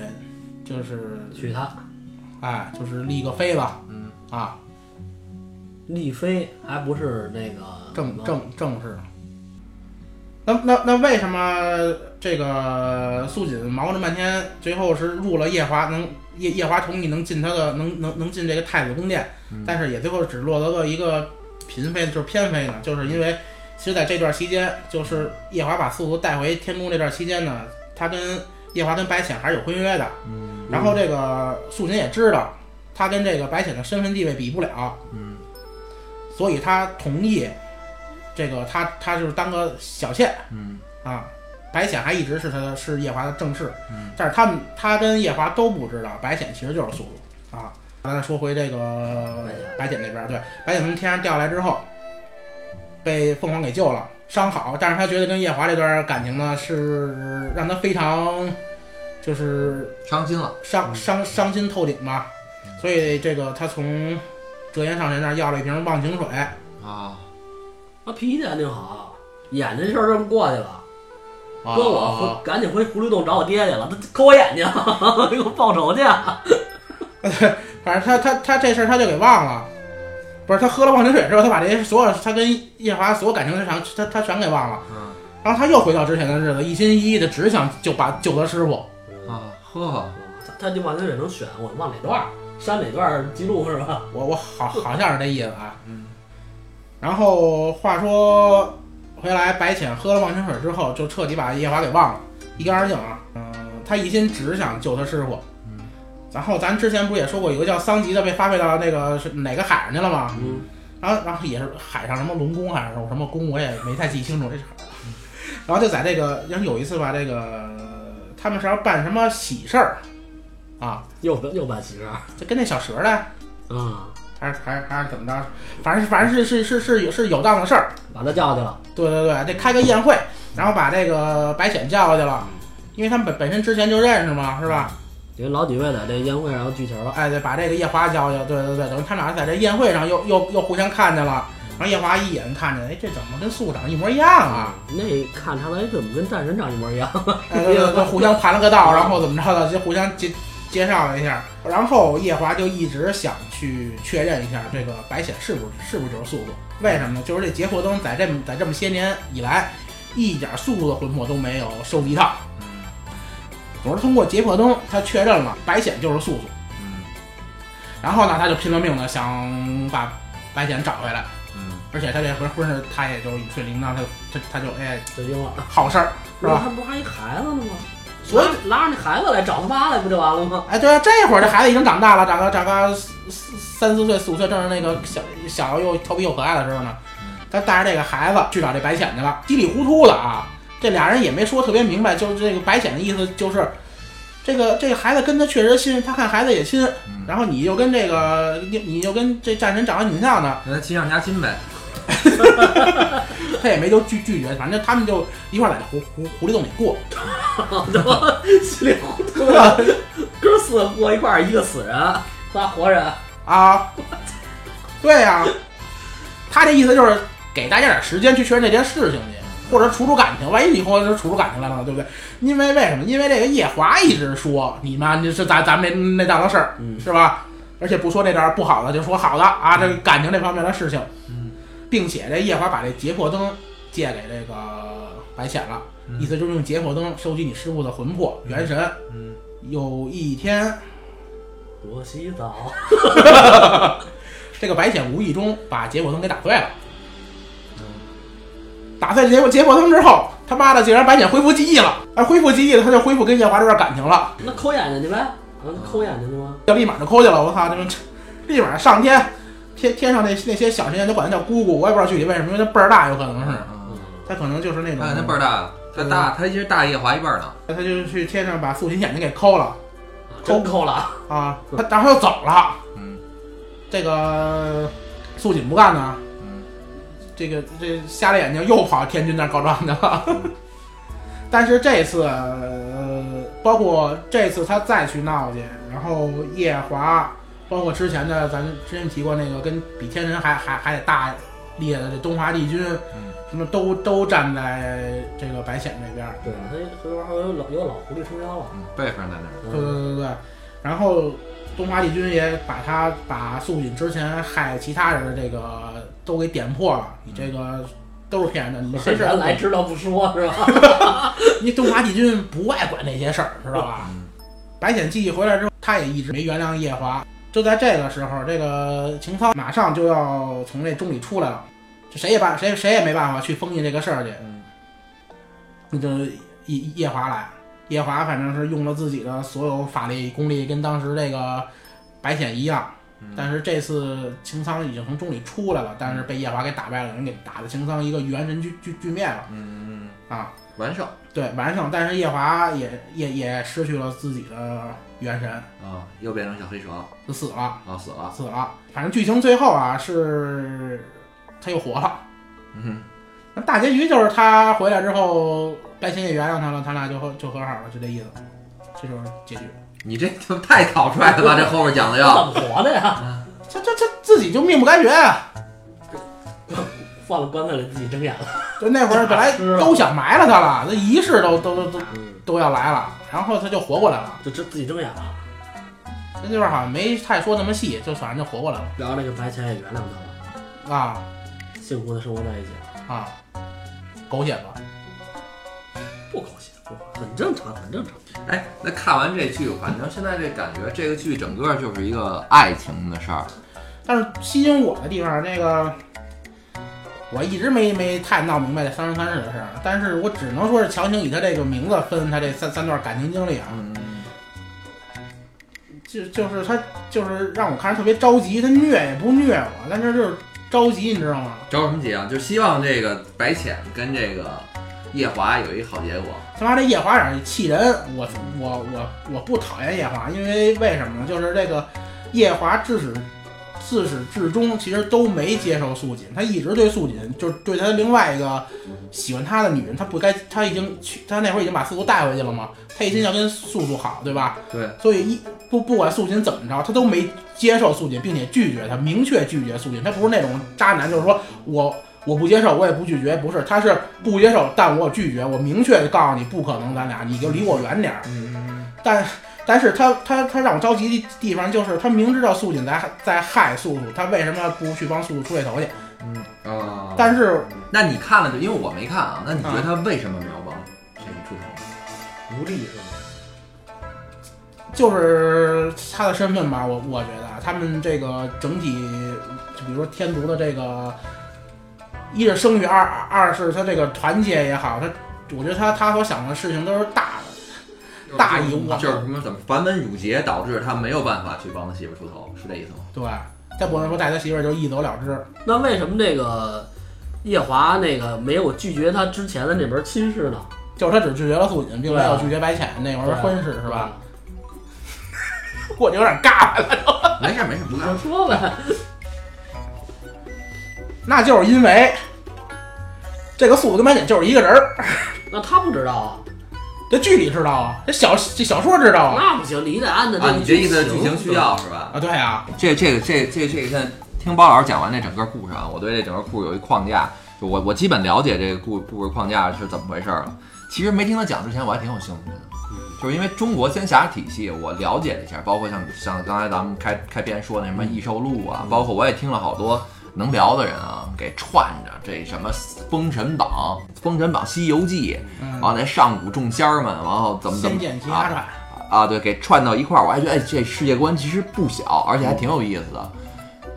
就是娶她，哎，就是立个妃吧，嗯。啊，立妃还不是那个正正正式。那那那为什么这个素锦忙活这半天，最后是入了夜华，能夜夜华同意能进他的能能能进这个太子宫殿，但是也最后只落得个一个嫔妃，就是偏妃呢？就是因为其实在这段期间，就是夜华把素素带回天宫这段期间呢，他跟夜华跟白浅还是有婚约的。嗯。然后这个素锦也知道，他跟这个白浅的身份地位比不了，嗯。所以他同意这个他他就是当个小妾。嗯。啊。白浅还一直是他的是夜华的正室，嗯。但是他们他跟夜华都不知道白浅其实就是素。素啊。咱再说回这个白浅那边，对，白浅从天上掉下来之后，被凤凰给救了，伤好，但是他觉得跟夜华这段感情呢是让他非常就是伤心了。伤伤伤心透顶吧，所以这个他从折颜上神那儿要了一瓶忘情水，啊，他脾气肯定好，眼睛事儿这么过去了。哥我赶紧回狐狸洞找我爹去了，他抠我眼睛，给我报仇去。反正他他他这事儿他就给忘了，不是他喝了忘情水之后，他把这些所有他跟夜华所有感情的全他他全给忘了，嗯然后他又回到之前的日子，一心一意的只想就把救他师傅，啊，呵，他他就忘情水能选，我忘哪段儿删哪段儿记录是吧？我我好好像是这意思啊。嗯然后话说回来，白浅喝了忘情水之后，就彻底把夜华给忘了，一干二净啊。嗯、他一心只想救他师傅。嗯然后咱之前不是也说过，有个叫桑吉的被发配到那个是哪个海上去了吗？嗯，然后然后也是海上什么龙宫还是什么宫，我也没太记清楚这是。然后就在这个，然后有一次吧，这个他们是要办什么喜事儿啊，又又办喜事儿就跟那小蛇的，啊，还是还是还是怎么着，反正反正是是是是有是有档子事儿。把他叫去了。对对对，得开个宴会，然后把这个白浅叫过去了，因为他们本本身之前就认识嘛，是吧？因为老几位在这宴会上要聚齐了，哎，对，把这个夜华叫去，对对对，等于他们俩在这宴会上又又又互相看见了，然后夜华一眼看见，哎，这怎么跟素长得一模一样啊？那看他来怎么跟战神长一模一样？哎，对对对，互相盘了个道，然后怎么着的，就互相介介绍了一下，然后夜华就一直想去确认一下这个白浅是不是是不是就是素素？为什么呢？就是这劫魄灯在这么在这么些年以来，一点素素的魂魄都没有收集到。嗯总是通过劫魄灯，他确认了白显就是素素，嗯然后呢，他就拼了命的想把白显找回来，嗯而且他这回婚事他也就雨水铃铛，他他他就哎就应了，好事儿是吧？他不是还一孩子呢吗？所以拉拉着那孩子来找他妈来，不就完了吗？哎，对啊，这会儿这孩子已经长大了，长个长个三四岁、四五岁，正是那个小小又调皮又可爱的时候呢。他带着这个孩子去找这白浅去了，稀里糊涂的啊，这俩人也没说特别明白，就是这个白浅的意思就是，这个这个孩子跟他确实亲，他看孩子也亲，嗯，然后你就跟这个你你就跟这战神长得挺像的，那他亲上加亲呗。他也没就拒拒绝，反正他们就一块儿在这狐狐狐狸洞里过。稀里糊涂的，哥四个过一块儿，一个死人，仨活人。啊，对呀、他这意思就是给大家点时间去确认这件事情去，或者处处感情。万一以后就处出感情来了呢，对不对？因为为什么？因为这个夜华一直说你妈你是咱咱们那那档子事儿，嗯是吧？而且不说这点儿不好的，就说好的啊，这个感情这方面的事情，嗯，并且这夜华把这结魄灯借给这个白浅了，嗯意思就是用结魄灯收集你师傅的魂魄元神。嗯，有一天，我洗澡，这个白浅无意中把结魄灯给打碎了。打碎结果结果灯之后，他妈的竟然白浅恢复记忆了，而恢复记忆了，他就恢复跟夜华这段感情了，那抠眼睛去呗，嗯，抠眼睛去吗？就立马就抠去了。我操，这们立马上天，天天上那那些小神仙都管他叫姑姑，我也不知道具体为什么，因为他辈儿大，有可能是嗯，他可能就是那种他，那辈儿大，他大，他其实大夜华一辈儿呢。他就去天上把素琴眼睛给抠了啊真抠了，啊，他然后又走了。嗯这个素锦不干呢，嗯这个这瞎了眼睛又跑天君那儿告状去了。但是这次，呃，包括这次他再去闹去，然后夜华，包括之前的咱之前提过那个跟比天神还还还得大厉害的这东华帝君，嗯什么都都站在这个白浅这边儿。对，他这边还有老有老狐狸撑腰了，嗯，辈分在那儿。对对对对对，然后东华帝君也把他把素锦之前害其他人的这个都给点破了，你这个都是骗人的，你 这事原来知道不说是吧？你东华帝君不爱管这些事儿，知道吧？嗯白浅记忆回来之后，他也一直没原谅夜华。就在这个时候，这个秦操马上就要从这钟里出来了，这谁也办谁谁也没办法去封印这个事儿去。嗯那就夜夜华来，夜华反正是用了自己的所有法力功力，跟当时这个白浅一样。嗯但是这次擎苍已经从钟里出来了，但是被夜华给打败了，人给打的擎苍一个元神俱俱俱灭了嗯，啊！完胜对，完胜，但是夜华也也也失去了自己的元神，啊，又变成小黑蛇了就死了，啊，死了。死了。反正剧情最后啊是他又活了。嗯那大结局就是他回来之后，白仙也原谅他了，他俩就和就和好了，就这意思。这就是结局。你这他妈太草率了吧？这后面讲的怎要么活的呀？这这这自己就命不该绝啊！放了棺材里自己睁眼了。就那会儿本来都想埋了他了，那仪式都都都都嗯，都要来了，然后他就活过来了。就自自己睁眼了，那地方好像没太说那么细，就反正就活过来了然后那个白钱也原谅他了，啊幸福的生活在一起了，啊，狗血吧？不高兴，不很正常，很正常。哎，那看完这剧，反正现在这感觉，这个剧整个就是一个爱情的事儿。但是吸引我的地方，那个我一直没没太闹明白这三生三世的事儿，但是我只能说是强行以他这个名字分他这三三段感情经历啊，嗯，就就是他就是让我看着特别着急，他虐也不虐我，但是就是着急，你知道吗？着什么急啊？就希望这个白浅跟这个夜华有一好结果。他妈这夜华点儿气人，我我我我不讨厌夜华，因为为什么呢？就是这个夜华自始自始至终其实都没接受素锦，他一直对素锦就是对他另外一个喜欢他的女人，他不该他已经去他那会儿已经把素素带回去了嘛，他一心要跟素素好，对吧？对，所以一不不管素锦怎么着，他都没接受素锦，并且拒绝他，明确拒绝素锦。他不是那种渣男，就是说我我不接受，我也不拒绝，不是，他是不接受，但我拒绝，我明确的告诉你不可能，咱俩你就离我远点儿。嗯，但但是他他他让我着急的地方就是他明知道素锦在在害素素，他为什么不去帮素素出这头去？啊，但是那你看了就，因为我没看啊，那你觉得他为什么没有帮这个出头？无力是吗？就是他的身份吧，我我觉得他们这个整体，就比如说天族的这个，一是生育，二二是他这个团结也好，他我觉得他他所想的事情都是大的，大义无就是什么怎么繁文缛节导致他没有办法去帮他媳妇出头，是这意思吗？对，再不能说带他媳妇儿就一走了之，那为什么这个夜华那个没有拒绝他之前的那门亲事呢？就是他只拒绝了素锦，并没有拒绝白浅那门婚事，是吧？？我就有点尬了。没事没事，不干就。说呗，那就是因为这个速度跟白简就是一个人儿。那他不知道啊，这剧里知道啊，这小这小说知道啊。那不行，你得按照啊，你这意思剧剧情需要是吧？啊，对啊，这这个这这这个现在听包老师讲完这整个故事啊，我对这整个故事有一框架，就我我基本了解这个故故事框架是怎么回事了。其实没听他讲之前，我还挺有兴趣的，就是因为中国仙侠体系我了解了一下，包括像像刚才咱们开开篇说那什么异兽录啊，包括我也听了好多能聊的人啊，给串着这什么《封神榜》《封神榜》《西游记》，嗯完了那上古众仙儿们，然后怎么怎么仙剑奇啊侠传，啊，对，给串到一块儿，我还觉得哎，这世界观其实不小，而且还挺有意思的。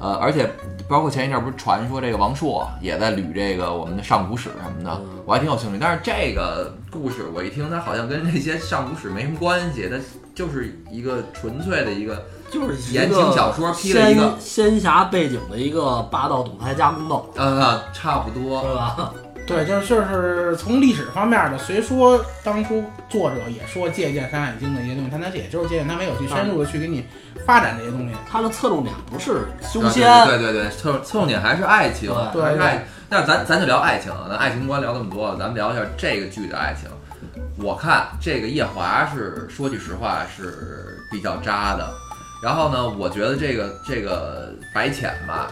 呃，而且包括前一阵儿不是传说这个王朔也在捋这个我们的上古史什么的，我还挺有兴趣。但是这个故事我一听，它好像跟这些上古史没什么关系，它就是一个纯粹的一个就是言情小说批了一个仙仙侠背景的一个霸道总裁加宫斗，呃，差不多。对吧？对，就是就是从历史方面的，虽说当初作者也说借鉴《山海经》的一些东西，但他也就是借鉴，他没有去深入的去给你发展这些东西。他的侧重点不是修啊仙，对对对对，侧侧重点还是爱情，对对还是爱。那咱咱就聊爱情，咱爱情观聊这么多了，咱们聊一下这个剧的爱情。我看这个夜华是说句实话是比较渣的，然后呢，我觉得这个这个白浅吧，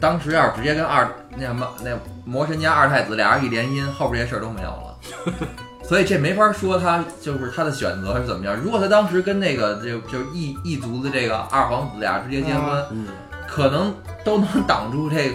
当时要是直接跟二那什么那魔神家二太子俩人一联姻，后边这些事儿都没有了。所以这没法说他就是他的选择是怎么样。如果他当时跟那个就就是异异族的这个二皇子俩直接结婚，嗯，可能都能挡住这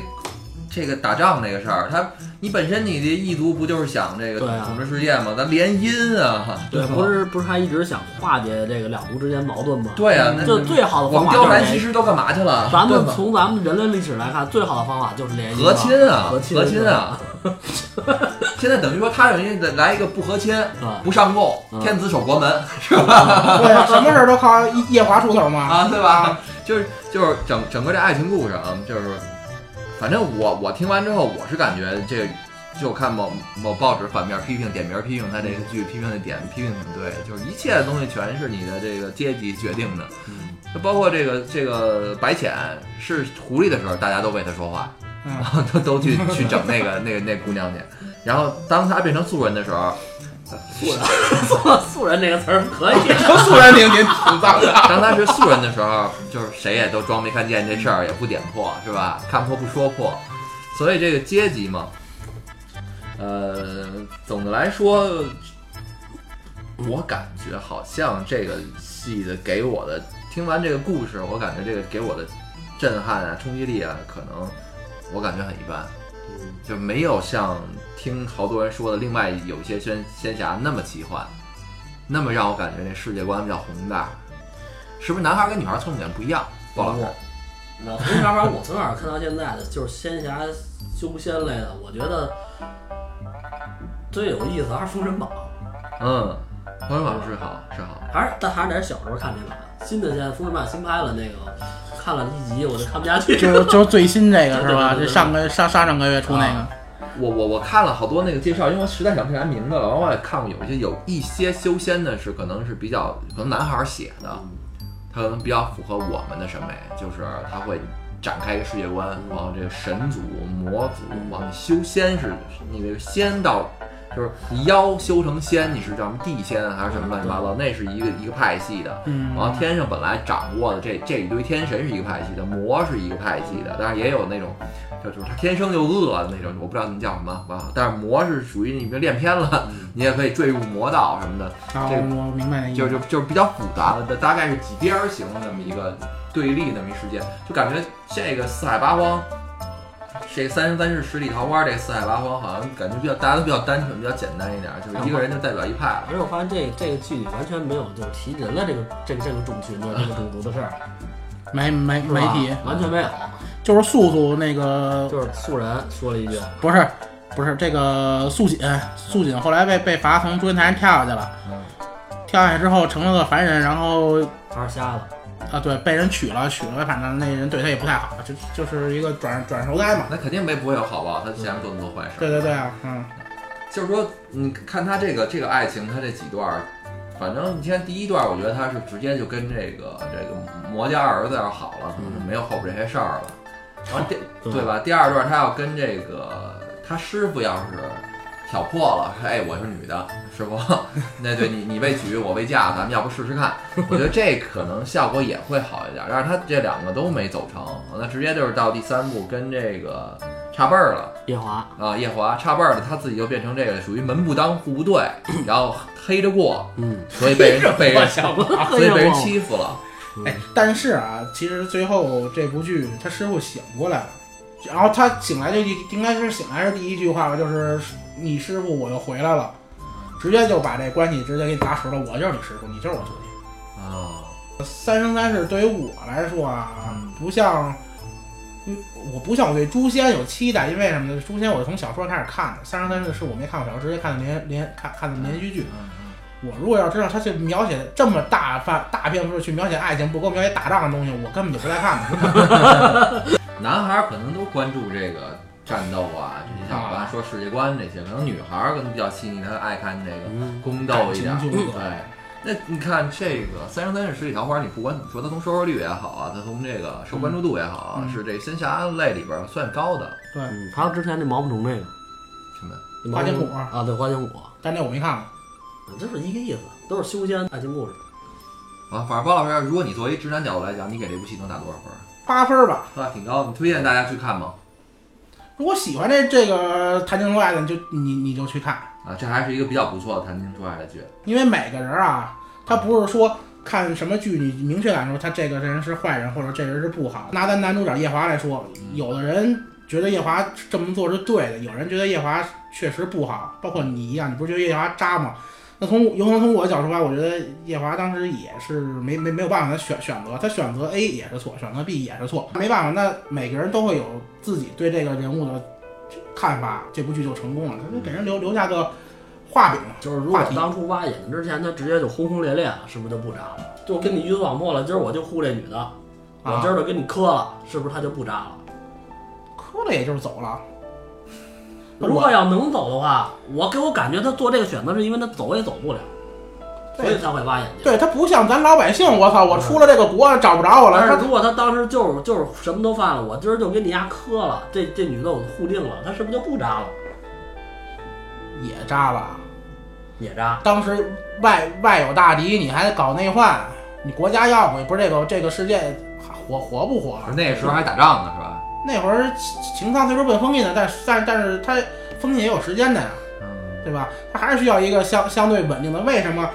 这个打仗这个事儿。他你本身你的异族不就是想这个统治世界吗？咱联姻啊，对，不是不是，他一直想化解这个两族之间矛盾吗？对啊，那就最好的我们貂方法就是联蝉其实都干嘛去了？咱们从咱们人类历史来看，最好的方法就是联姻和亲啊，和亲和亲啊！现在等于说他等于来一个不和亲、啊不上供，嗯天子守国门是吧对啊，什么事儿都靠叶叶华出头嘛。啊，对吧？就是就是整整个这爱情故事啊，就是反正我我听完之后，我是感觉这就看某某报纸反面批评点名批评他这个剧，批评的点批评挺对，就是一切的东西全是你的这个阶级决定的，嗯。就包括这个这个白浅是狐狸的时候，大家都为他说话，嗯。然 后都都去去整那个那个那姑娘去，然后当他变成素人的时候，素人，素人这个词儿可以。说素人挺挺挺脏的。当他是素人的时候，就是谁也都装没看见，这事儿也不点破，是吧？看破不说破，所以这个阶级嘛，呃，总的来说，我感觉好像这个戏的给我的，听完这个故事，我感觉这个给我的震撼啊、冲击力啊，可能我感觉很一般，就没有像听好多人说的，另外有一些仙仙侠那么奇幻，那么让我感觉那世界观比较宏大。是不是男孩跟女孩侧重点不一样？不老师，我从小我从小看到现在的就是仙侠修仙类的，我觉得最有意思还是《封神榜嗯，封神榜是好是好，》，还是但还是得小时候看这版。新的现在《封神榜》新拍了那个，看了一集我就看不下去。就就是最新这个是吧？对对对对这上个上上上个月出那个，我我我看了好多那个介绍，因为我实在想不起来名字了。然后我也看过有一些有一些修仙的是可能是比较可能男孩写的，他可能比较符合我们的审美，就是他会展开一个世界观，然后这个神族、魔族，往修仙是你这个仙道。就是你妖修成仙，你是叫什么地仙啊还是什么乱七八糟？那是一个一个派系的。嗯，然后天上本来掌握的这这一堆天神是一个派系的，魔是一个派系的，但是也有那种，就就是他天生就恶的那种，我不知道你们叫什么，啊，但是魔是属于你们练偏了，你也可以坠入魔道什么的，啊，这个我明白那意思。就就就是比较复杂的，大概是几边儿形的那么一个对立那么一世界，就感觉这个四海八荒。这三生三世十里桃花，这四海八荒好像感觉比较大家都比较单纯，比较简单一点，就是一个人就代表一派了。而且我发现这这个剧里完全没有就是提人了这个这个这个种群的这个种族的事儿，没没没提，完全没有，就是素素那个就是素人说了一句，不是不是这个素锦，素锦后来被被罚从祝英台上跳下去了，嗯跳下去之后成了个凡人，然后他是瞎子，啊对被人娶了，娶了反正那人对他也不太好，就就是一个转转手该嘛。那肯定没不会有好报，他前面做那么多坏事。对对对啊，嗯，就是说，你看他这个这个爱情，他这几段儿，反正你看第一段儿，我觉得他是直接就跟这个这个魔家儿子要好了，可能就没有后边这些事儿了。完第对对吧？第二段他要跟这个他师傅要是挑破了，说哎我是女的，师傅，那对你你被娶我被嫁，咱们要不试试看？我觉得这可能效果也会好一点。但是他这两个都没走成，那直接就是到第三部跟这个差辈儿了。夜华，啊，夜华差辈儿了，他自己就变成这个属于门不当户不对，然后黑着过，嗯，所以被人 被人想所以被人欺负了。哎，但是啊，其实最后这部剧他师傅醒过来了，然后他醒来这句应该是醒来是第一句话吧，就是你师傅我又回来了，直接就把这关系直接给你打实了，我就是你师傅，你就是我徒弟。啊，三生三世对于我来说啊嗯，不像，嗯，我不像我对诛仙有期待，因为什么呢？诛仙我是从小说开始看的，三生三世是我没看过小说，直接看的连连看看的连续剧。嗯我如果要知道他去描写这么大范大篇幅去描写爱情，不给我描写打仗的东西，我根本就不带看的。男孩儿可能都关注这个战斗啊，这些像我刚才说世界观这些，可能女孩儿可能比较细腻，她爱看这个嗯，宫斗一点对，那你看这个《三生三世十里桃花》，你不管怎么说，它从收视率也好啊，它从这个受关注度也好啊，嗯是这仙侠类里边儿算高的。对，嗯，还有之前那毛毛虫那个什么？花千骨啊，对，花千骨，但那我没看过。这是一个意思，都是修仙爱情故事。啊，反正包老师，如果你作为直男角度来讲，你给这部戏能打多少分儿？八分儿吧。啊，挺高。你推荐大家去看吗？如果喜欢这这个谈情说爱的，你就你你就去看，啊，这还是一个比较不错的谈情说爱的剧。因为每个人啊，他不是说看什么剧你明确感受他这个人是坏人或者这人是不好。拿咱男主角夜华来说，有的人觉得夜华这么做是对的，有人觉得夜华确实不好，包括你一样，你不是觉得夜华渣吗？那从有可能从我的角度出发，我觉得夜华当时也是没没没有办法他选选择，他选择 A 也是错，选择 B 也是错，没办法，那每个人都会有自己对这个人物的看法，这部剧就成功了，他就给人留留下个画饼。就是如果当初挖眼睛之前，他直接就轰轰烈烈了，是不是就不渣了？就跟你鱼死网破了，今儿我就护这女的，我啊今儿就给你磕了，是不是他就不渣了？磕了也就是走了。如果要能走的话，我给我感觉他做这个选择是因为他走也走不了，所以才会挖眼睛。对他不像咱老百姓，我操，我出了这个国找不着我了。他但是如果他当时就是就是什么都犯了，我今儿就给你丫磕了，这这女的我护定了，他是不是就不扎了？也扎吧。也扎。当时外外有大敌，你还搞内患，你国家要不不是这个这个世界活活不活了？那时候还打仗呢，是吧？那会儿情况虽说被封印了，但但但是他封印也有时间的呀，嗯，对吧？他还是需要一个相相对稳定的。为什么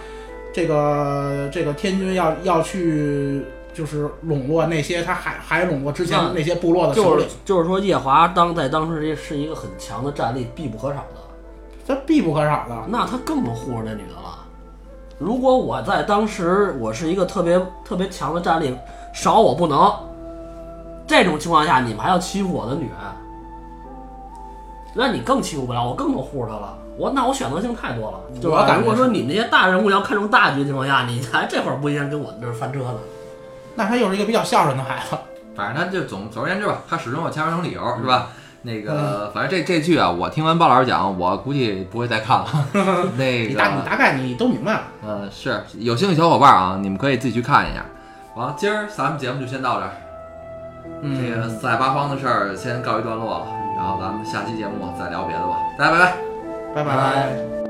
这个这个天君要要去就是笼络那些他还还笼络之前那那些部落的首就是？就是说，夜华当在当时是一个很强的战力，必不可少的。这必不可少的。那他更能护着那女的了。如果我在当时我是一个特别特别强的战力，少我不能。这种情况下，你们还要欺负我的女人，那你更欺负不了我，更能护着她了。我那我选择性太多了，对吧？我感觉如果说你们这些大人物要看重大局的情况下，你还这会儿不应该跟我这儿翻车呢？那他又是一个比较孝顺的孩子。反正他就总总而言之吧，他始终有千万种理由，是吧？那个，反正这这剧啊，我听完鲍老师讲，我估计不会再看了。那你大你，大概你都明白了。嗯，是有兴趣小伙伴啊，你们可以自己去看一下。完，今儿咱们节目就先到这儿，嗯，这个四海八荒的事儿先告一段落了，然后咱们下期节目再聊别的吧。大家拜拜。拜拜拜